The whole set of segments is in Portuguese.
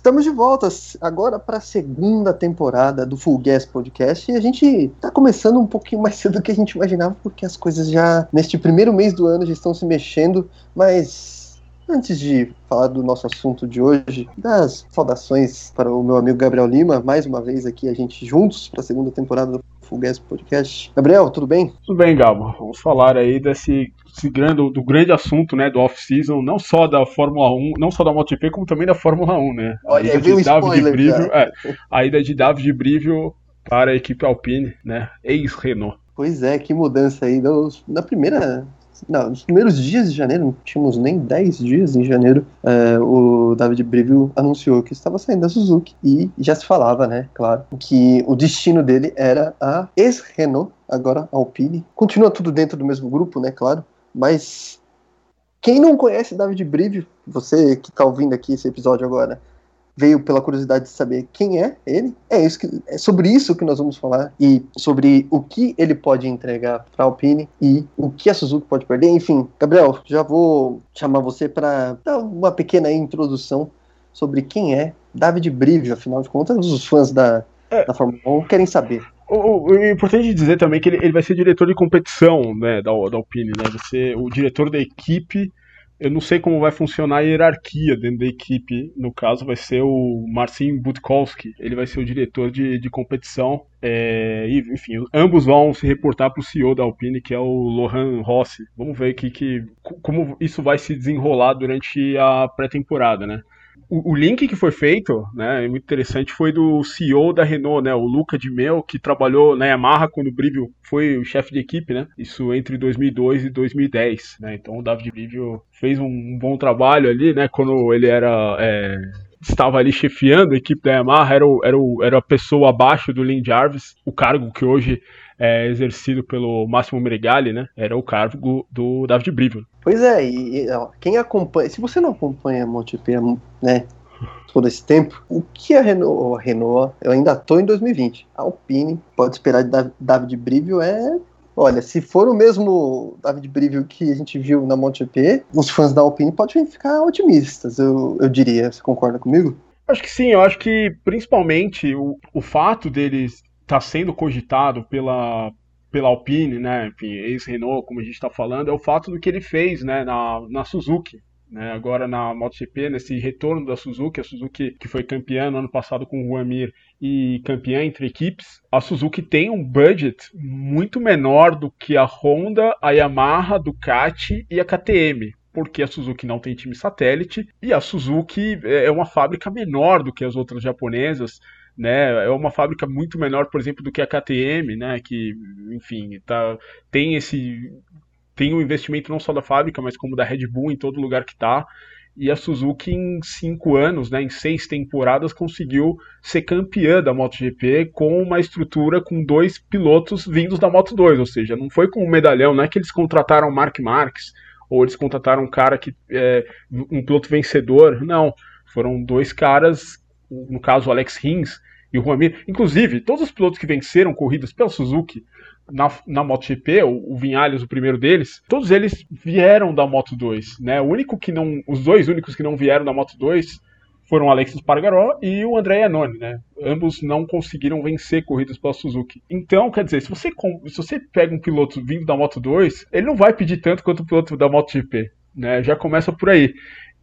Estamos de volta agora para a segunda temporada do Full Gas Podcast e a gente está começando um pouquinho mais cedo do que a gente imaginava, porque as coisas já neste primeiro mês do ano já estão se mexendo, mas antes de falar do nosso assunto de hoje, das saudações para o meu amigo Gabriel Lima, mais uma vez aqui a gente juntos para a segunda temporada do Full Gas Podcast. Gabriel, tudo bem? Tudo bem, Gabo. Vamos falar aí desse grande, do grande assunto, né, do off-season, não só da Fórmula 1, não só da MotoGP, como também da Fórmula 1, né? Olha, a ida de David Brivio, é, a ida de David Brivio para a equipe Alpine, né, ex-Renault. Pois é, que mudança aí. Na primeira não, nos primeiros dias de janeiro, não tínhamos nem 10 dias em janeiro, é, o David Brivio anunciou que estava saindo da Suzuki e já se falava, né, claro, que o destino dele era a ex-Renault, agora Alpine. Continua tudo dentro do mesmo grupo, né, claro, mas quem não conhece David Brivio, você que está ouvindo aqui esse episódio agora, veio pela curiosidade de saber quem é ele, é, isso que, é sobre isso que nós vamos falar e sobre o que ele pode entregar para a Alpine e o que a Suzuki pode perder. Enfim, Gabriel, já vou chamar você para dar uma pequena introdução sobre quem é David Brivio, afinal de contas, os fãs da, é. da Fórmula 1 querem saber. O, o, é importante dizer também que ele, ele vai ser diretor de competição né, da, da Alpine, né? Vai ser o diretor da equipe. Eu não sei como vai funcionar a hierarquia dentro da equipe. No caso, vai ser o Marcin Budkowski. Ele vai ser o diretor de, de competição. É, e, enfim, ambos vão se reportar para o CEO da Alpine, que é o Lohan Rossi. Vamos ver que, como isso vai se desenrolar durante a pré-temporada, né? O, link que foi feito, né, é muito interessante, foi do CEO da Renault, né, o Luca de Mel, que trabalhou na Yamaha quando o Brivio foi o chefe de equipe, né, isso entre 2002 e 2010, né, então o David Brivio fez um, um bom trabalho ali, né, quando ele era... É, estava ali chefiando a equipe da Yamaha, era, o, era, o, era a pessoa abaixo do Lynn Jarvis, o cargo que hoje é exercido pelo Máximo Meregali, né? Era o cargo do David Brivio. Pois é, e ó, quem acompanha, se você não acompanha a MotoGP, né, todo esse tempo, o que a Renault, a Renault, eu ainda tô em 2020, a Alpine pode esperar de David Brivio é Olha, se for o mesmo David Brivio que a gente viu na MotoGP, os fãs da Alpine podem ficar otimistas, eu, eu diria. Você concorda comigo? Acho que sim, eu acho que principalmente o, o fato deles está sendo cogitado pela, pela Alpine, né, enfim, ex-Renault, como a gente está falando, é o fato do que ele fez né, na, na Suzuki. Né, agora na MotoGP, nesse retorno da Suzuki, a Suzuki que foi campeã no ano passado com o Juan Mir e campeã entre equipes, a Suzuki tem um budget muito menor do que a Honda, a Yamaha, a Ducati e a KTM porque a Suzuki não tem time satélite e a Suzuki é uma fábrica menor do que as outras japonesas né? É uma fábrica muito menor, por exemplo, do que a KTM, né? Que, enfim, tá, tem esse tem um investimento não só da fábrica, mas como da Red Bull em todo lugar que está. E a Suzuki em cinco anos, né, em seis temporadas, conseguiu ser campeã da MotoGP com uma estrutura com dois pilotos vindos da Moto 2, ou seja, não foi com um medalhão, não é que eles contrataram Mark Marques ou eles contrataram um cara que é um piloto vencedor, não, foram dois caras, no caso o Alex Rins, e o Juan Mir. Inclusive, todos os pilotos que venceram corridas pela Suzuki na, na MotoGP, o, o Vinhales, o primeiro deles, todos eles vieram da Moto 2, né? O único que não, os dois únicos que não vieram da Moto 2 foram o Alexis Pargaró e o André Iannone, né? Ambos não conseguiram vencer corridas pela Suzuki. Então, quer dizer, se você, se você pega um piloto vindo da Moto 2, ele não vai pedir tanto quanto o piloto da MotoGP, né? Já começa por aí.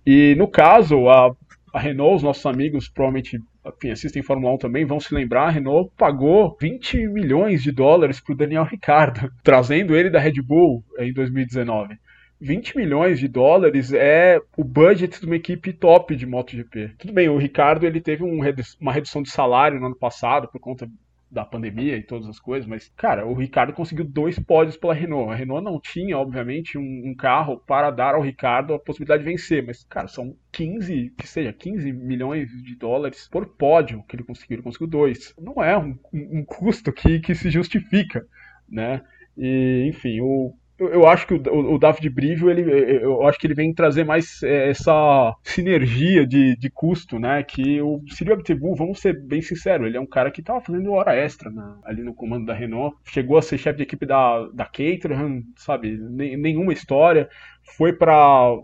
E no caso, a, a Renault, os nossos amigos provavelmente enfim, assistem Fórmula 1 também, vão se lembrar, a Renault pagou 20 milhões de dólares para o Daniel Ricciardo, trazendo ele da Red Bull em 2019. 20 milhões de dólares é o budget de uma equipe top de MotoGP. Tudo bem, o Ricardo ele teve um, uma redução de salário no ano passado por conta da pandemia e todas as coisas, mas, cara, o Ricardo conseguiu dois pódios pela Renault. A Renault não tinha, obviamente, um, um, carro para dar ao Ricardo a possibilidade de vencer, mas, cara, são 15, que seja, 15 milhões de dólares por pódio que ele conseguiu. Ele conseguiu dois. Não é um, um custo que, que se justifica, né? E, enfim, o, eu, acho que o, o, David Brivio, ele, eu acho que ele vem trazer mais é, essa sinergia de, de custo, né? Que o Cyril Abtebu, vamos ser bem sinceros, ele é um cara que estava fazendo hora extra né, ali no comando da Renault. Chegou a ser chefe de equipe da, da Caterham, sabe? nenhuma história. Foi para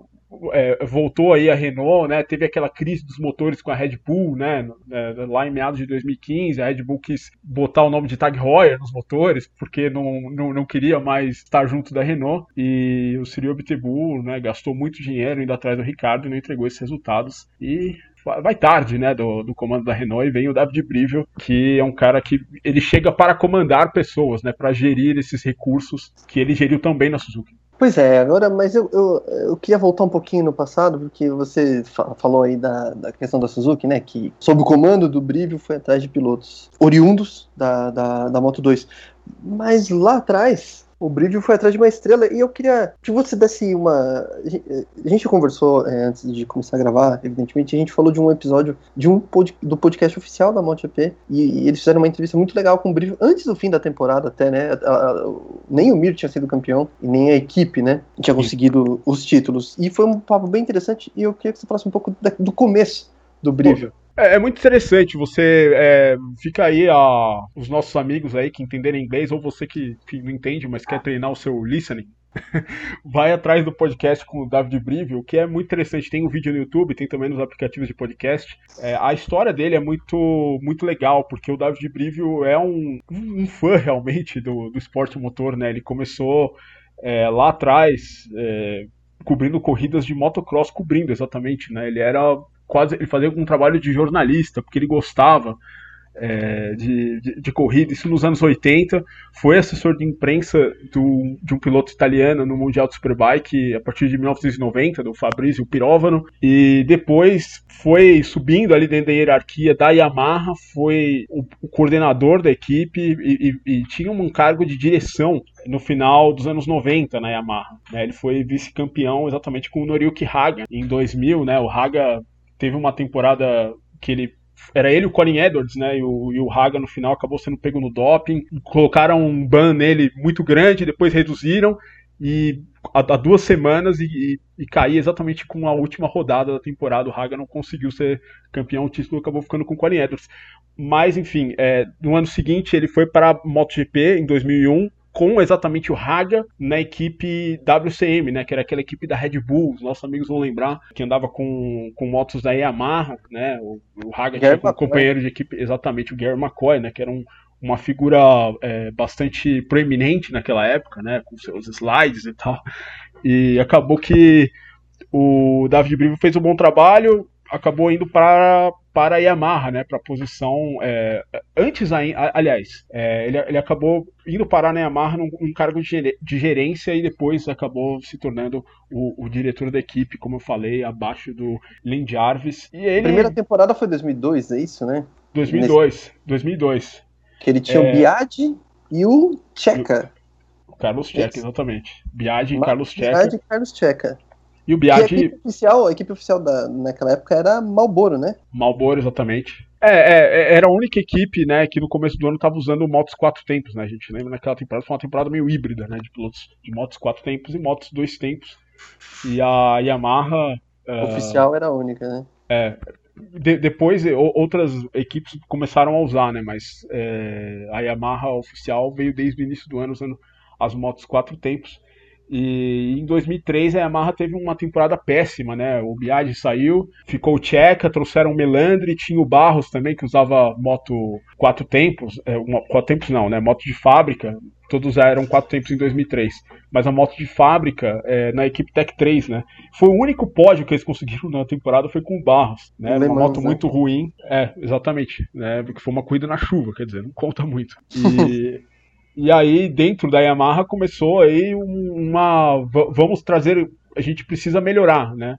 é, voltou aí a Renault, né? Teve aquela crise dos motores com a Red Bull, né? É, lá em meados de 2015, a Red Bull quis botar o nome de Tag Heuer nos motores, porque não, não, não queria mais estar junto da Renault. E o Cyril Abiteboul, né? Gastou muito dinheiro indo atrás do Ricardo e não entregou esses resultados. E vai tarde, né, do, do comando da Renault e vem o David Brivel, que é um cara que ele chega para comandar pessoas, né, para gerir esses recursos que ele geriu tão bem na Suzuki. Pois é, agora, mas eu, eu, eu queria voltar um pouquinho no passado, porque você falou aí da, da questão da Suzuki, né, que sob o comando do Brivio foi atrás de pilotos oriundos da, da, da Moto 2. Mas lá atrás, o Brilho foi atrás de uma estrela e eu queria que você desse uma. A gente conversou é, antes de começar a gravar, evidentemente, a gente falou de um episódio de um pod... do podcast oficial da MotoGP e, e eles fizeram uma entrevista muito legal com o Brilho antes do fim da temporada, até, né? A, a, nem o Mir tinha sido campeão e nem a equipe, né? Tinha conseguido os títulos. E foi um papo bem interessante e eu queria que você falasse um pouco da, do começo do Brilho. É, é, muito interessante, você é, fica aí a, os nossos amigos aí que entenderem inglês, ou você que, que não entende, mas quer treinar o seu listening, vai atrás do podcast com o David Brivio, que é muito interessante. Tem um vídeo no YouTube, tem também nos aplicativos de podcast. É, a história dele é muito, muito legal, porque o David Brivio é um, um fã realmente do, do esporte motor, né? Ele começou é, lá atrás. É, cobrindo corridas de motocross, cobrindo exatamente, né? Ele era quase ele fazia um trabalho de jornalista, porque ele gostava é, de, de, de, corrida, isso nos anos 80, foi assessor de imprensa do, de um piloto italiano no Mundial de Superbike a partir de 1990, do Fabrizio Pirovano, e depois foi subindo ali dentro da hierarquia da Yamaha, foi o, o coordenador da equipe e, e, e, tinha um cargo de direção no final dos anos 90 na Yamaha. Né? Ele foi vice-campeão exatamente com o Noriyuki Haga em 2000, né? o Haga teve uma temporada que ele era ele o Colin Edwards, né? E o, e o Haga no final acabou sendo pego no doping. Colocaram um ban nele muito grande, depois reduziram. E há, duas semanas e, e, e cair exatamente com a última rodada da temporada. O Haga não conseguiu ser campeão, o título acabou ficando com o Colin Edwards. Mas, enfim, é, no ano seguinte ele foi para a MotoGP em 2001 com exatamente o Haga na equipe WCM, né, que era aquela equipe da Red Bull, os nossos amigos vão lembrar, que andava com, com motos da Yamaha, né, o, o Haga Gary tinha um companheiro de equipe, exatamente, o Gary McCoy, né, que era um, uma figura é, bastante proeminente naquela época, né, com seus slides e tal, e acabou que o David Brivio fez um bom trabalho, acabou indo para para a Yamaha, né, para a posição é, antes ainda, aliás, é, ele, ele acabou indo parar na Yamaha num, num cargo de, de, gerência e depois acabou se tornando o, o, diretor da equipe, como eu falei, abaixo do Lynn Jarvis. E ele... A primeira temporada foi 2002, é isso, né? 2002, Nesse... 2002. Que ele tinha é... o Biagi e o Checa. O Carlos Checa, exatamente. Biagi e Carlos Checa. Biagi e Carlos Checa. E o Biaggi... E a equipe oficial, a equipe oficial da, naquela época era Malboro, né? Malboro, exatamente. É, é, é, era a única equipe, né, que no começo do ano estava usando motos quatro tempos, né? A gente lembra naquela temporada, foi uma temporada meio híbrida, né? De pilotos de motos quatro tempos e motos dois tempos. E a Yamaha. Uh, oficial era a única, né? É. De, depois outras equipes começaram a usar, né? Mas é, a Yamaha oficial veio desde o início do ano usando as motos quatro tempos. E em 2003 a Yamaha teve uma temporada péssima, né? O Biaggi saiu, ficou o Checa, trouxeram o Melandri, tinha o Barros também que usava moto quatro tempos, é, uma, quatro tempos não, né? Moto de fábrica. Todos eram quatro tempos em 2003, mas a moto de fábrica é, na equipe Tech 3, né? Foi o único pódio que eles conseguiram na temporada foi com o Barros, né? Uma moto né? muito ruim, é, exatamente, né? Porque foi uma corrida na chuva, quer dizer, não conta muito. E E aí, dentro da Yamaha, começou aí uma. Vamos trazer. A gente precisa melhorar, né?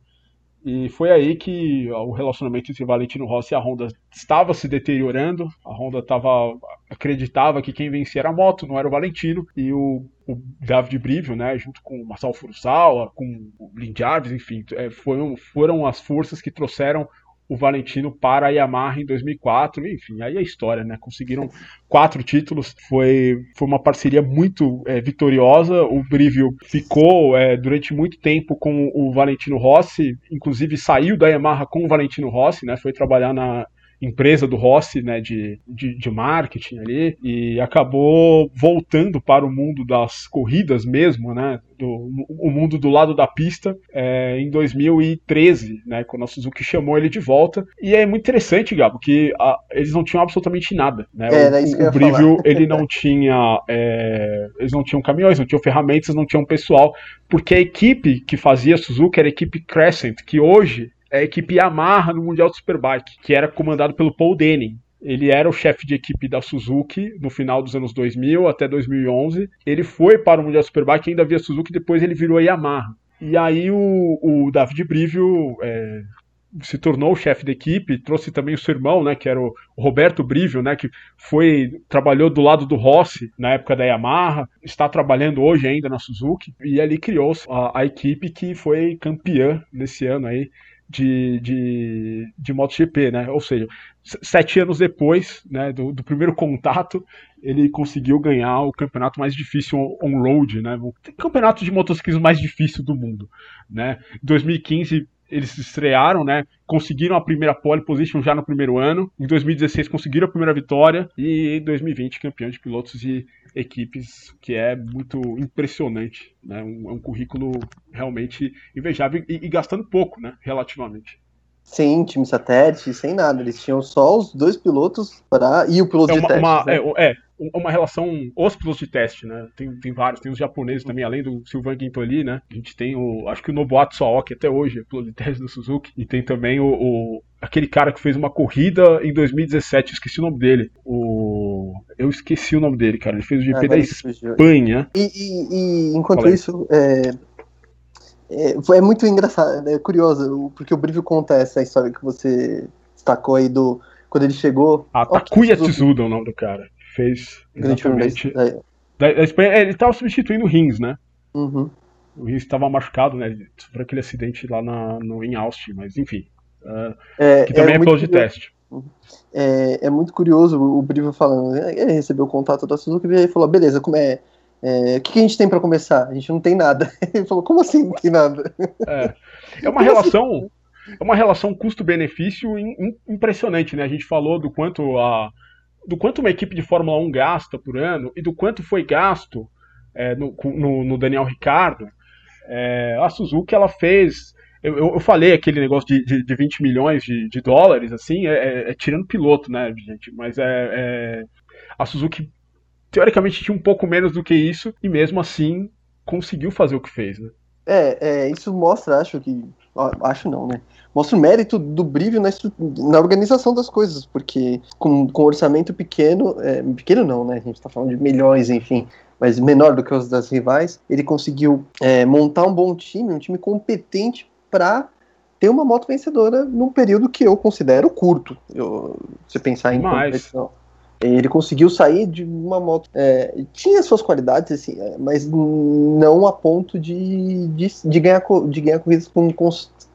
E foi aí que o relacionamento entre Valentino Rossi e a Honda estava se deteriorando. A Honda tava, acreditava que quem vencia era a moto, não era o Valentino. E o, o David Brivio, né, junto com o Marcel Furusawa, com o Lin Jarvis, enfim, é, foram, foram as forças que trouxeram o Valentino para a Yamaha em 2004, enfim, aí a história, né? Conseguiram quatro títulos, foi, foi uma parceria muito é, vitoriosa. O Brivio ficou é, durante muito tempo com o Valentino Rossi, inclusive saiu da Yamaha com o Valentino Rossi, né? Foi trabalhar na empresa do Rossi, né, de, de, de, marketing ali, e acabou voltando para o mundo das corridas mesmo, né, do, o mundo do lado da pista, é, em 2013, né, quando a Suzuki chamou ele de volta. E é muito interessante, Gabo, que a, eles não tinham absolutamente nada, né, isso o, o Brivio, ele não tinha, é, eles não tinham caminhões, não tinham ferramentas, não tinham pessoal, porque a equipe que fazia a Suzuki era a equipe Crescent, que hoje é a equipe Yamaha no Mundial de Superbike, que era comandado pelo Paul Denning. Ele era o chefe de equipe da Suzuki no final dos anos 2000 até 2011. Ele foi para o Mundial de Superbike ainda via Suzuki, depois ele virou a Yamaha. E aí o, o David Brivio é, se tornou o chefe da equipe, trouxe também o seu irmão, né, que era o Roberto Brivio, né, que foi trabalhou do lado do Rossi na época da Yamaha, está trabalhando hoje ainda na Suzuki e ali criou a, a equipe que foi campeã nesse ano aí de, de, de MotoGP, né? Ou seja, sete anos depois né, do, do, primeiro contato, ele conseguiu ganhar o campeonato mais difícil on-road, né? O campeonato de motociclismo mais difícil do mundo, né? Em 2015 eles se estrearam, né? Conseguiram a primeira pole position já no primeiro ano. Em 2016 conseguiram a primeira vitória e em 2020 campeão de pilotos e equipes, que é muito impressionante, né? Um, é um currículo realmente invejável e, e gastando pouco, né? Relativamente. Sim, time satélite, sem nada. Eles tinham só os dois pilotos para e o piloto é uma, de teste. Uma, né? é, é, uma relação. Os pilotos de teste, né? Tem, tem vários, tem os japoneses também, além do Silvan Guintoli, né? A gente tem o. Acho que o Nobuatsu Saoki até hoje é piloto de teste do Suzuki. E tem também o, o aquele cara que fez uma corrida em 2017, esqueci o nome dele. O. Eu esqueci o nome dele, cara. Ele fez o GP ah, da Espanha. E, e, e enquanto isso, é, é, é, muito engraçado, é curioso, porque o Brivio conta essa história que você destacou aí do. Quando ele chegou. Ah, Takuya Tsuda é o nome do cara. Fez. Exatamente. Da, da, da Espanha, é, ele estava substituindo o Rins, né? Uhum. O Rins estava machucado, né? Sofreu aquele acidente lá na, no, em Austin, mas enfim. Uh, é, que também é, é de teste. Uhum. É, é muito curioso o Brivio falando. Né? Ele recebeu o contato da Suzuki e falou: beleza, como é é, o que, que, a gente tem para começar? A gente não tem nada. Ele falou, como assim não tem nada? É, é uma relação. É uma relação custo-benefício impressionante, né? A gente falou do quanto a, do quanto uma equipe de Fórmula 1 gasta por ano e do quanto foi gasto é, no, no, no, Daniel Ricardo. É, a Suzuki ela fez. Eu, eu, falei aquele negócio de, de, de 20 milhões de, de dólares, assim, é, é, é, tirando piloto, né, gente? Mas é, a Suzuki teoricamente tinha um pouco menos do que isso e mesmo assim conseguiu fazer o que fez, né? É, é isso mostra, acho que. Acho não, né? Mostra o mérito do Brivio na, na organização das coisas, porque com, com orçamento pequeno, é, pequeno não, né? A gente tá falando de milhões, enfim, mas menor do que os das rivais, ele conseguiu é, montar um bom time, um time competente para ter uma moto vencedora num período que eu considero curto. Eu, se pensar em mais. competição. Ele conseguiu sair de uma moto. É, tinha suas qualidades, assim, é, mas não a ponto de, de, de, ganhar, de ganhar corridas com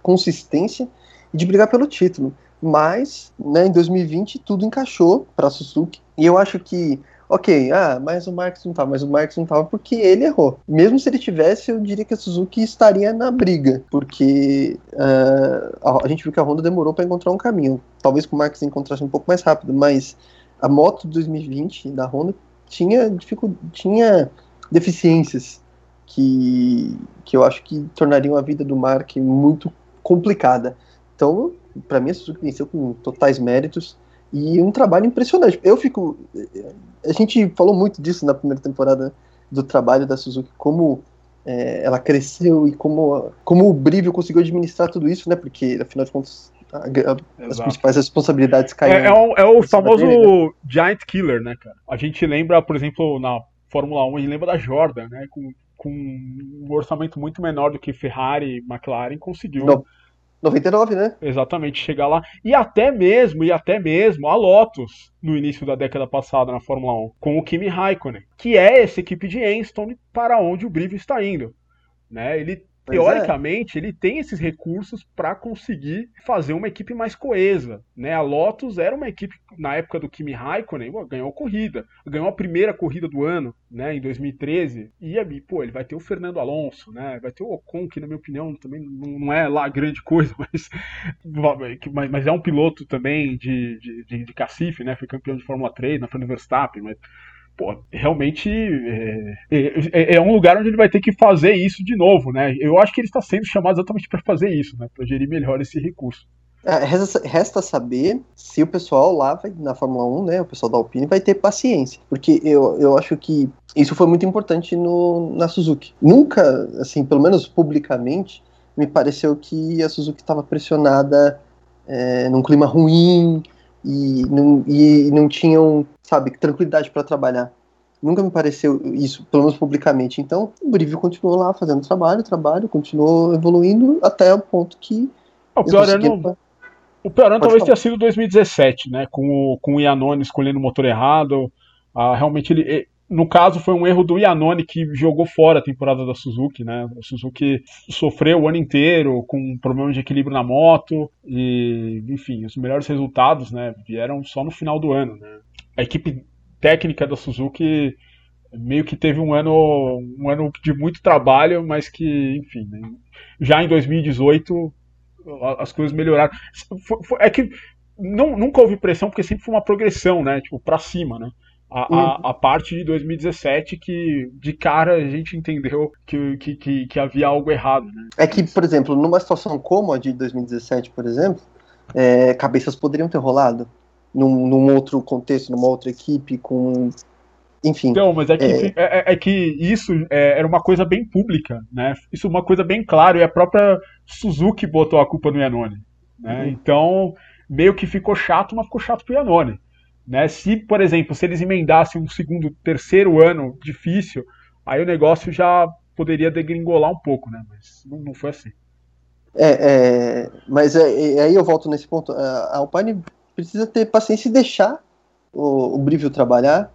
consistência e de brigar pelo título. Mas, né, em 2020, tudo encaixou para Suzuki. E eu acho que, ok, ah, mas o Marx não estava, mas o Marx não estava porque ele errou. Mesmo se ele tivesse, eu diria que a Suzuki estaria na briga, porque uh, a gente viu que a Honda demorou para encontrar um caminho. Talvez com o Marx encontrasse um pouco mais rápido, mas a moto 2020 da Honda tinha, tinha deficiências que, que eu acho que tornariam a vida do Mark muito complicada. Então, para mim, a Suzuki venceu com totais méritos e um trabalho impressionante. Eu fico. A gente falou muito disso na primeira temporada do trabalho da Suzuki, como é, ela cresceu e como, como o Brivio conseguiu administrar tudo isso, né? Porque, afinal de contas, as principais responsabilidades caem. É, é, o, é o famoso dele, né? Giant Killer, né, cara? A gente lembra, por exemplo, na Fórmula 1, a gente lembra da Jordan, né? Com, com um orçamento muito menor do que Ferrari e McLaren conseguiu. No, 99, né? Exatamente, chegar lá. E até mesmo, e até mesmo a Lotus, no início da década passada na Fórmula 1, com o Kimi Raikkonen, que é essa equipe de Enstone para onde o Brivio está indo. Né? Ele. Teoricamente, é. ele tem esses recursos para conseguir fazer uma equipe mais coesa. Né? A Lotus era uma equipe, na época do Kimi Raikkonen, ganhou a corrida. Ganhou a primeira corrida do ano, né, em 2013. E, pô, ele vai ter o Fernando Alonso, né? vai ter o Ocon, que, na minha opinião, também não é lá grande coisa, mas, mas é um piloto também de, de, de, de cacife, né? foi campeão de Fórmula 3 na Fernando Verstappen, mas pô, realmente é, é, é, um lugar onde ele vai ter que fazer isso de novo, né? Eu acho que ele está sendo chamado exatamente para fazer isso, né? Para gerir melhor esse recurso. É, resta, resta, saber se o pessoal lá vai, na Fórmula 1, né, o pessoal da Alpine, vai ter paciência. Porque eu, eu acho que isso foi muito importante no, na Suzuki. Nunca, assim, pelo menos publicamente, me pareceu que a Suzuki estava pressionada é, num clima ruim e não, e não tinham sabe, tranquilidade para trabalhar. Nunca me pareceu isso, pelo menos publicamente. Então, o Brivio continuou lá fazendo trabalho, trabalho, continuou evoluindo até o ponto que. O pior ano, o pior ano talvez falar. tenha sido 2017, né? Com o, com o Iannone escolhendo o motor errado. Ah, realmente, ele, no caso, foi um erro do Iannone que jogou fora a temporada da Suzuki, né? A Suzuki sofreu o ano inteiro com problemas de equilíbrio na moto e, enfim, os melhores resultados, né, vieram só no final do ano, né? a equipe técnica da Suzuki meio que teve um ano, um ano de muito trabalho, mas que, enfim, né, já em 2018 as coisas melhoraram. Foi, foi, é que não, nunca houve pressão, porque sempre foi uma progressão, né? Tipo, pra cima, né? A, uhum. a, a, parte de 2017 que de cara a gente entendeu que, que, que, que, havia algo errado. Né? É que, por exemplo, numa situação como a de 2017, por exemplo, é, cabeças poderiam ter rolado num, num, outro contexto, numa outra equipe, com. Enfim. Então, mas é que, é... É, é que isso é, era uma coisa bem pública, né? Isso é uma coisa bem clara, e a própria Suzuki botou a culpa no Iannone. Né? Uhum. Então, meio que ficou chato, mas ficou chato pro Iannone. Né? Se, por exemplo, se eles emendassem um segundo, terceiro ano difícil, aí o negócio já poderia degringolar um pouco, né? Mas não, não foi assim. É, é mas é, é, aí eu volto nesse ponto. A Alpine precisa ter paciência e deixar o, o Brivio trabalhar.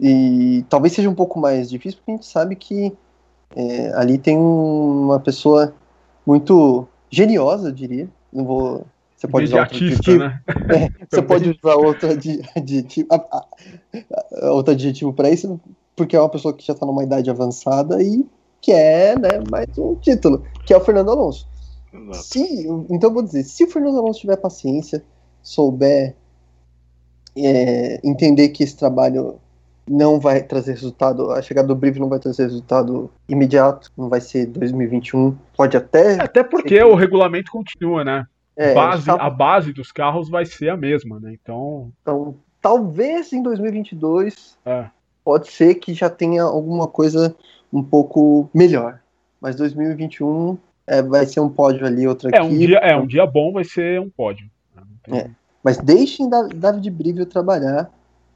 E talvez seja um pouco mais difícil, porque a gente sabe que é, ali tem uma pessoa muito geniosa, eu diria. Não vou. Você pode usar outro adjetivo. Né? É, você pode usar outro adjetivo, outro adjetivo para isso, porque é uma pessoa que já está numa idade avançada e quer né, mais um título, que é o Fernando Alonso. Se, então eu vou dizer, se o Fernando Alonso tiver paciência, souber é, entender que esse trabalho não vai trazer resultado, a chegada do Brief não vai trazer resultado imediato, não vai ser 2021, pode até. Até porque que... o regulamento continua, né? É, base. A base dos carros vai ser a mesma, né? Então. Então, talvez em 2022 é. pode ser que já tenha alguma coisa um pouco melhor, mas 2021 é, vai ser um pódio ali, outra é, aqui. Um dia, é, um dia bom vai ser um pódio. Então... É. Mas deixem David Brivio trabalhar,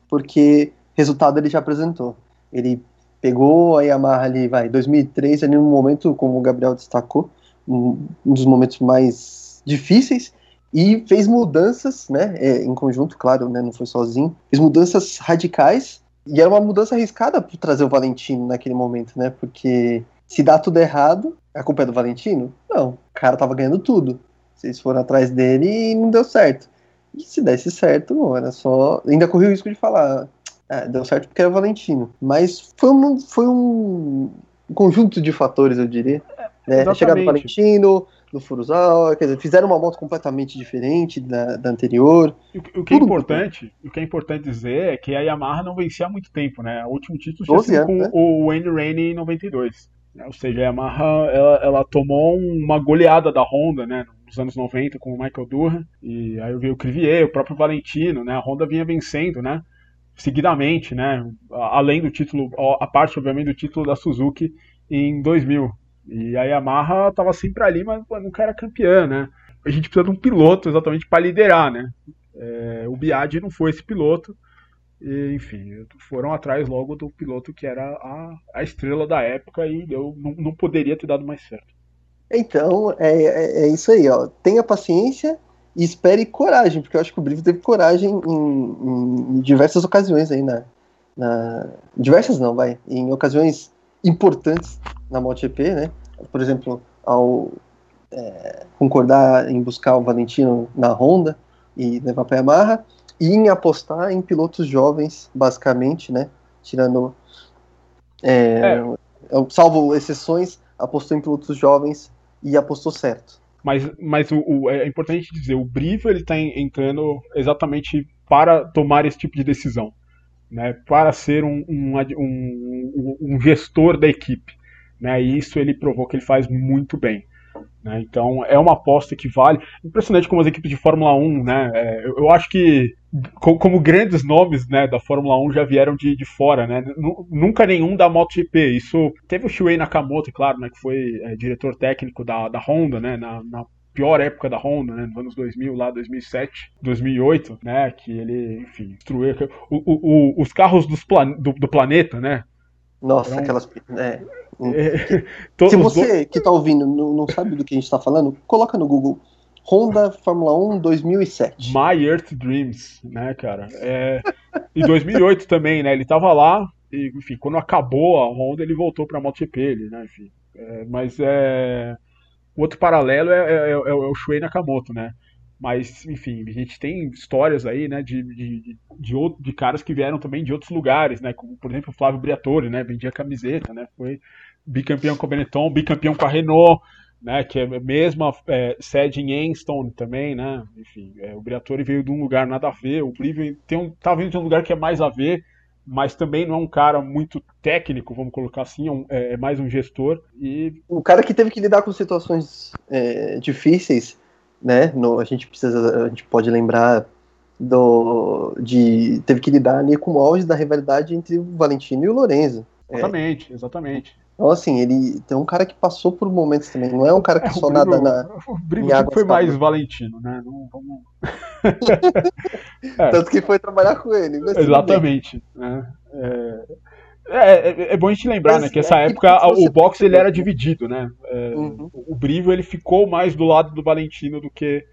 porque resultado ele já apresentou. Ele pegou a Yamaha ali, vai, 2003, ali num momento, como o Gabriel destacou, um, um dos momentos mais difíceis, e fez mudanças, né, é, em conjunto, claro, né, não foi sozinho, fez mudanças radicais, e era uma mudança arriscada para trazer o Valentino naquele momento, né, porque se dá tudo errado, a culpa é do Valentino? Não, o cara tava ganhando tudo. Vocês foram atrás dele e não deu certo. E se desse certo, era só. Ainda corri o risco de falar. É, deu certo porque era Valentino. Mas foi um, foi um conjunto de fatores, eu diria. É, né? Chegada do Valentino, do Furuzawa, quer dizer, fizeram uma moto completamente diferente da, da anterior. O, o que é importante, o que é importante dizer é que a Yamaha não vencia há muito tempo, né? O último título tinha sido com né? o Wayne Rainey em 92. Né? Ou seja, a Yamaha ela, ela tomou uma goleada da Honda, né? nos anos 90 com o Michael Durham, e aí veio o Crivier, o próprio Valentino, né? A Honda vinha vencendo, né? Seguidamente, né? Além do título, a parte, obviamente, do título da Suzuki em 2000. E a Yamaha estava sempre ali, mas pô, nunca era campeã, né? A gente precisa de um piloto exatamente para liderar, né? É, o Biaggi não foi esse piloto, e, enfim, foram atrás logo do piloto que era a, a estrela da época e deu, não, não poderia ter dado mais certo. Então, é, é, é, isso aí, ó. Tenha paciência e espere coragem, porque eu acho que o Brito teve coragem em, em, diversas ocasiões aí, na, na, Diversas não, vai. Em ocasiões importantes na MotoGP, né? Por exemplo, ao é, concordar em buscar o Valentino na Honda e levar para a Yamaha, e em apostar em pilotos jovens, basicamente, né? Tirando. É, é. Salvo exceções, apostou em pilotos jovens e apostou certo. Mas, mas o, o é importante dizer, o Brivo ele está entrando exatamente para tomar esse tipo de decisão, né? Para ser um, um, um, um gestor da equipe, né? E isso ele provou que ele faz muito bem. Né? Então é uma aposta que vale. Impressionante como as equipes de Fórmula 1, né? É, eu, acho que como grandes nomes né, da Fórmula 1 já vieram de, de fora, né? Nunca nenhum da MotoGP. Isso teve o Shuei Nakamoto, claro, né? Que foi é, diretor técnico da, da Honda, né? Na, na pior época da Honda, né, nos anos 2000, lá 2007, 2008, né, que ele, enfim, destruiu o, o, o, os carros plan, do, do, planeta, né. Nossa, aquelas. É, é, Se você que está ouvindo não, não, sabe do que a gente está falando, coloca no Google Honda Fórmula 1 2007. My Earth Dreams, né, cara? É, e 2008 também, né? Ele estava lá e, enfim, quando acabou a Honda, ele voltou para a MotoGP, ele, né? Enfim, é, mas é outro paralelo é, é, é, é o Shuei Nakamoto, né? Mas, enfim, a gente tem histórias aí, né, de, de, de, de, caras que vieram também de outros lugares, né? Como, por exemplo, o Flávio Briatore, né? Vendia camiseta, né? Foi bicampeão com a Benetton, bicampeão com a Renault, né? Que é a mesma é, sede em Enstone também, né? Enfim, é, o Briatore veio de um lugar nada a ver, o Brive tem um, tá vindo de um lugar que é mais a ver, mas também não é um cara muito técnico, vamos colocar assim, é, um, é, é mais um gestor. E... O cara que teve que lidar com situações é, difíceis né? No, a gente precisa, a gente pode lembrar do de teve que lidar ali com o auge da rivalidade entre o Valentino e o Lorenzo. Exatamente, é. exatamente. Então, assim, ele é um cara que passou por momentos também, não é um cara que é, só Brigo, nada na. O Brigo foi mais Valentino, né? Não, vamos... é. Tanto que foi trabalhar com ele. Exatamente. Né? É, é, é, é, bom a gente lembrar, Mas, né, que essa é, época o boxe ele era dividido, né? Uhum. O Brivo ele ficou mais do lado do Valentino do que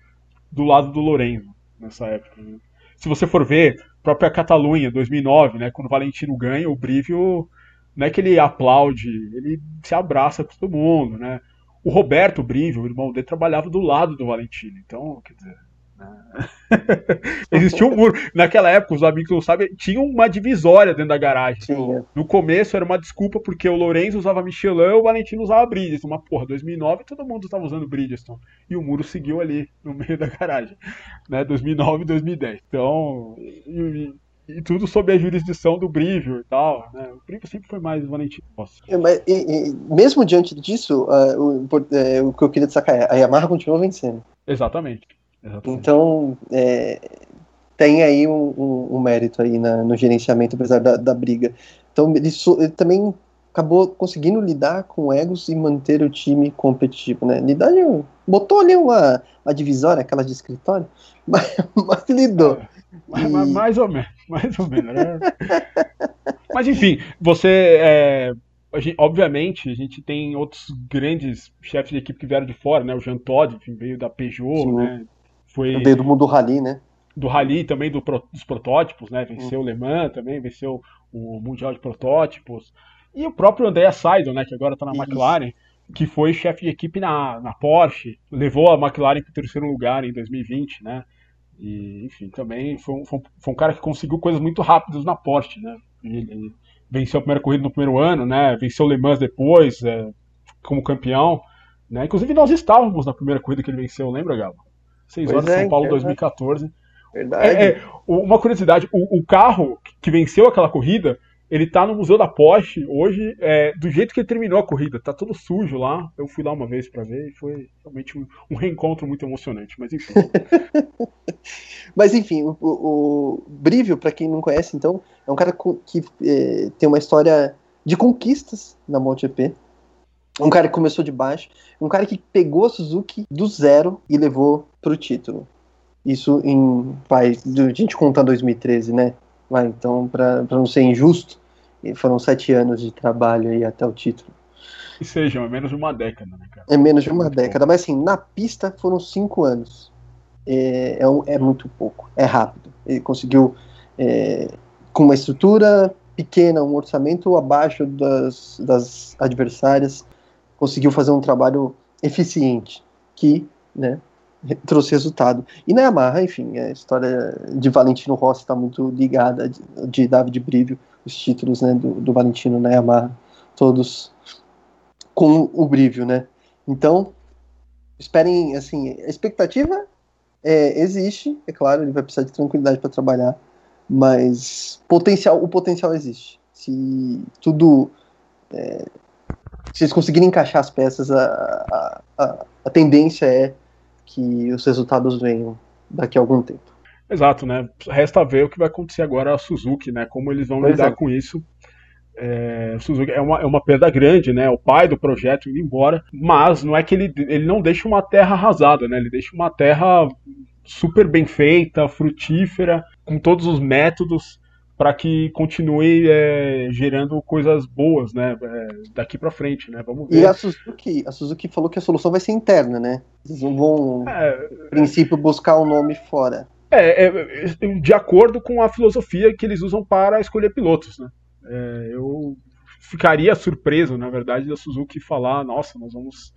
do lado do Lorenzo nessa época. Né? Se você for ver, própria Catalunha, 2009, né, quando o Valentino ganha, o Brivio não é que ele aplaude, ele se abraça com todo mundo, né? O Roberto Brivio, o irmão dele, trabalhava do lado do Valentino, então, quer dizer, Existia um muro. Naquela época, os amigos não sabem, tinha uma divisória dentro da garagem. Sim. No começo era uma desculpa porque o Lourenço usava Michelin e o Valentino usava Bridgestone. Mas, porra, 2009 todo mundo estava usando Bridgestone. E o muro seguiu ali, no meio da garagem. Né? 2009 e 2010. Então, e, tudo sob a jurisdição do Brivio e tal. Né? O Brivio sempre foi mais Valentino. É, mas, e, e, mesmo diante disso, uh, o, uh, o que eu queria destacar é a Yamaha continua vencendo. Exatamente. Exatamente. Então, é, tem aí um, um, um mérito aí na, no gerenciamento, apesar da, da briga. Então, ele, ele, também acabou conseguindo lidar com egos e manter o time competitivo, né? Lidar, botou ali uma, uma divisória, aquela de escritório, mas, mas lidou. É, Mais ou menos, mais ou menos. Né? mas enfim, você é, a gente, obviamente, a gente tem outros grandes chefes de equipe que vieram de fora, né? O Jean Todt, enfim, veio da Peugeot, Sim. né? Foi veio do mundo do rally, né? Do rally também do, dos protótipos, né? Venceu hum. o Le Mans também, venceu o Mundial de Protótipos. E o próprio Andrea Seidel, né? Que agora está na Isso. McLaren, que foi chefe de equipe na, na Porsche, levou a McLaren para o terceiro lugar em 2020, né? E, enfim, também foi um, foi um, cara que conseguiu coisas muito rápidas na Porsche, né? Ele, ele venceu a primeira corrida no primeiro ano, né? Venceu o Le Mans depois, é, como campeão. Né? Inclusive, nós estávamos na primeira corrida que ele venceu, lembra, Gabo? 6 horas é, São Paulo é, 2014. Verdade. É, é, uma curiosidade, o, o, carro que venceu aquela corrida, ele tá no Museu da Porsche hoje, é, do jeito que ele terminou a corrida, tá todo sujo lá. Eu fui lá uma vez para ver e foi realmente um, um, reencontro muito emocionante, mas enfim. mas enfim, o, o, Brivio, para quem não conhece, então, é um cara que é, tem uma história de conquistas na MotoGP. Um cara que começou de baixo, um cara que pegou a Suzuki do zero e levou pro título. Isso em. Vai, a gente conta 2013, né? Vai, então, para não ser injusto, foram sete anos de trabalho aí até o título. Que sejam, é menos de uma década, né, cara? É menos de uma muito década, pouco. mas assim, na pista foram cinco anos. É, é, um, é muito pouco, é rápido. Ele conseguiu, é, com uma estrutura pequena, um orçamento abaixo das, das adversárias, conseguiu fazer um trabalho eficiente que né, trouxe resultado. E na Yamaha, enfim, a história de Valentino Rossi está muito ligada de, de David Brivio, os títulos né, do, do Valentino na Yamaha, todos com o Brivio, né? Então, esperem, assim, a expectativa é, existe, é claro, ele vai precisar de tranquilidade para trabalhar, mas potencial, o potencial existe. Se tudo, é, se eles conseguirem encaixar as peças, a, a, a tendência é que os resultados venham daqui a algum tempo. Exato, né? Resta ver o que vai acontecer agora a Suzuki, né? Como eles vão pois lidar é. com isso. É, Suzuki é uma, é uma perda grande, né? O pai do projeto indo embora, mas não é que ele, ele não deixa uma terra arrasada, né? Ele deixa uma terra super bem feita, frutífera, com todos os métodos para que continue é, gerando coisas boas, né, é, daqui para frente, né, vamos ver. E a Suzuki, a Suzuki falou que a solução vai ser interna, né, eles não vão, é, princípio, buscar um nome fora. É, é, de acordo com a filosofia que eles usam para escolher pilotos, né, é, eu ficaria surpreso, na verdade, da Suzuki falar, nossa, nós vamos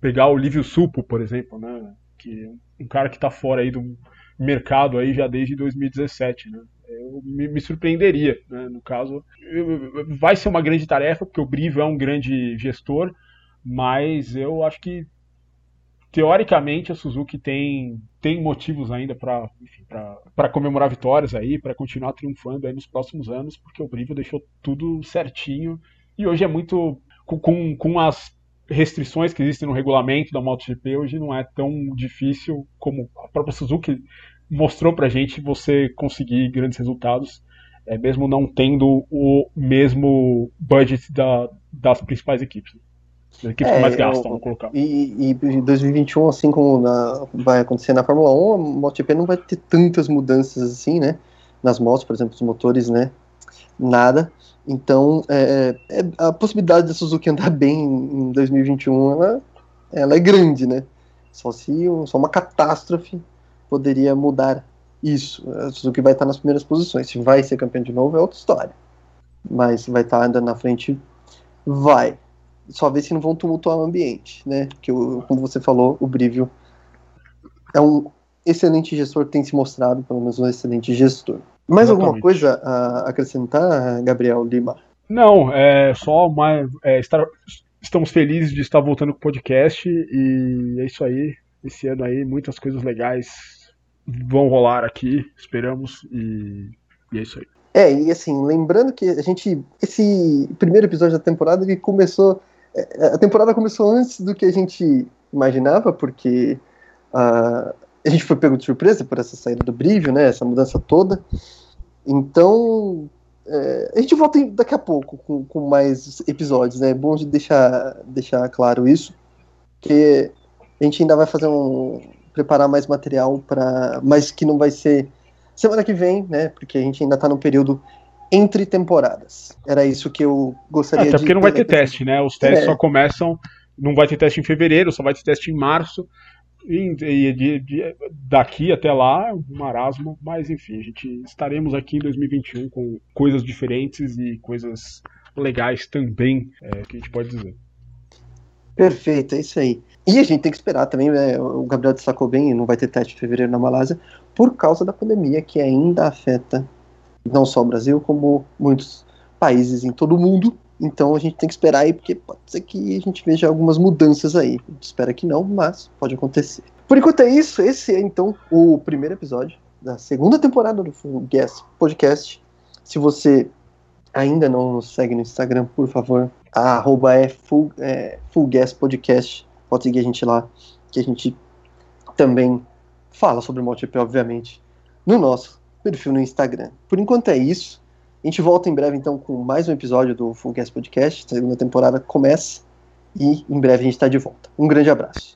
pegar o Livio Supo, por exemplo, né, que um cara que está fora aí do mercado aí já desde 2017, né? Eu me, me surpreenderia, né? No caso, vai ser uma grande tarefa porque o Brivo é um grande gestor, mas eu acho que teoricamente a Suzuki tem, tem motivos ainda para comemorar vitórias aí, para continuar triunfando aí nos próximos anos, porque o Brivo deixou tudo certinho e hoje é muito com, com, com as restrições que existem no regulamento da MotoGP hoje não é tão difícil como a própria Suzuki mostrou pra gente você conseguir grandes resultados, é, mesmo não tendo o mesmo budget da, das principais equipes. As equipes é, mais gastam, vamos colocar. E, em 2021, assim como na, vai acontecer na Fórmula 1, a MotoGP não vai ter tantas mudanças assim, né? Nas motos, por exemplo, os motores, né? Nada. Então, é, é, a possibilidade da Suzuki andar bem em 2021 ela, ela é grande, né? Só se só uma catástrofe poderia mudar isso. A Suzuki vai estar nas primeiras posições. Se vai ser campeão de novo é outra história. Mas vai estar andando na frente, vai. Só ver se não vão tumultuar o ambiente, né? Que, como você falou, o Brivio é um excelente gestor, tem se mostrado pelo menos um excelente gestor. Mais Exatamente. alguma coisa a acrescentar, Gabriel Lima? Não, é só mais. É, estar, estamos felizes de estar voltando com o podcast e é isso aí. Esse ano aí, muitas coisas legais vão rolar aqui, esperamos, e, e é isso aí. É, e assim, lembrando que a gente. Esse primeiro episódio da temporada ele começou. É, a temporada começou antes do que a gente imaginava, porque uh, a gente foi pego de surpresa por essa saída do Brivio, né? Essa mudança toda. Então, é, a gente volta daqui a pouco com, com mais episódios, né? É bom de deixar, deixar claro isso, que a gente ainda vai fazer um preparar mais material para, mas que não vai ser semana que vem, né? Porque a gente ainda está no período entre temporadas. Era isso que eu gostaria é, até de. Até porque não vai ter teste, né? Os testes é. só começam, não vai ter teste em fevereiro, só vai ter teste em março. E, e de, de, daqui até lá, um marasmo, mas enfim, a gente estaremos aqui em 2021 com coisas diferentes e coisas legais também, é, que a gente pode dizer. Perfeito, é isso aí. E a gente tem que esperar também, né, o Gabriel destacou bem, não vai ter teste em fevereiro na Malásia, por causa da pandemia que ainda afeta não só o Brasil, como muitos países em todo o mundo. Então a gente tem que esperar aí, porque pode ser que a gente veja algumas mudanças aí. A gente espera que não, mas pode acontecer. Por enquanto é isso. Esse é então o primeiro episódio da segunda temporada do Full Guest Podcast. Se você ainda não nos segue no Instagram, por favor, a arroba é Full, é, Full Guest Podcast. Pode seguir a gente lá, que a gente também fala sobre o obviamente, no nosso perfil no Instagram. Por enquanto é isso. A gente volta em breve, então, com mais um episódio do Fullcast Podcast. A segunda temporada começa e em breve a gente está de volta. Um grande abraço.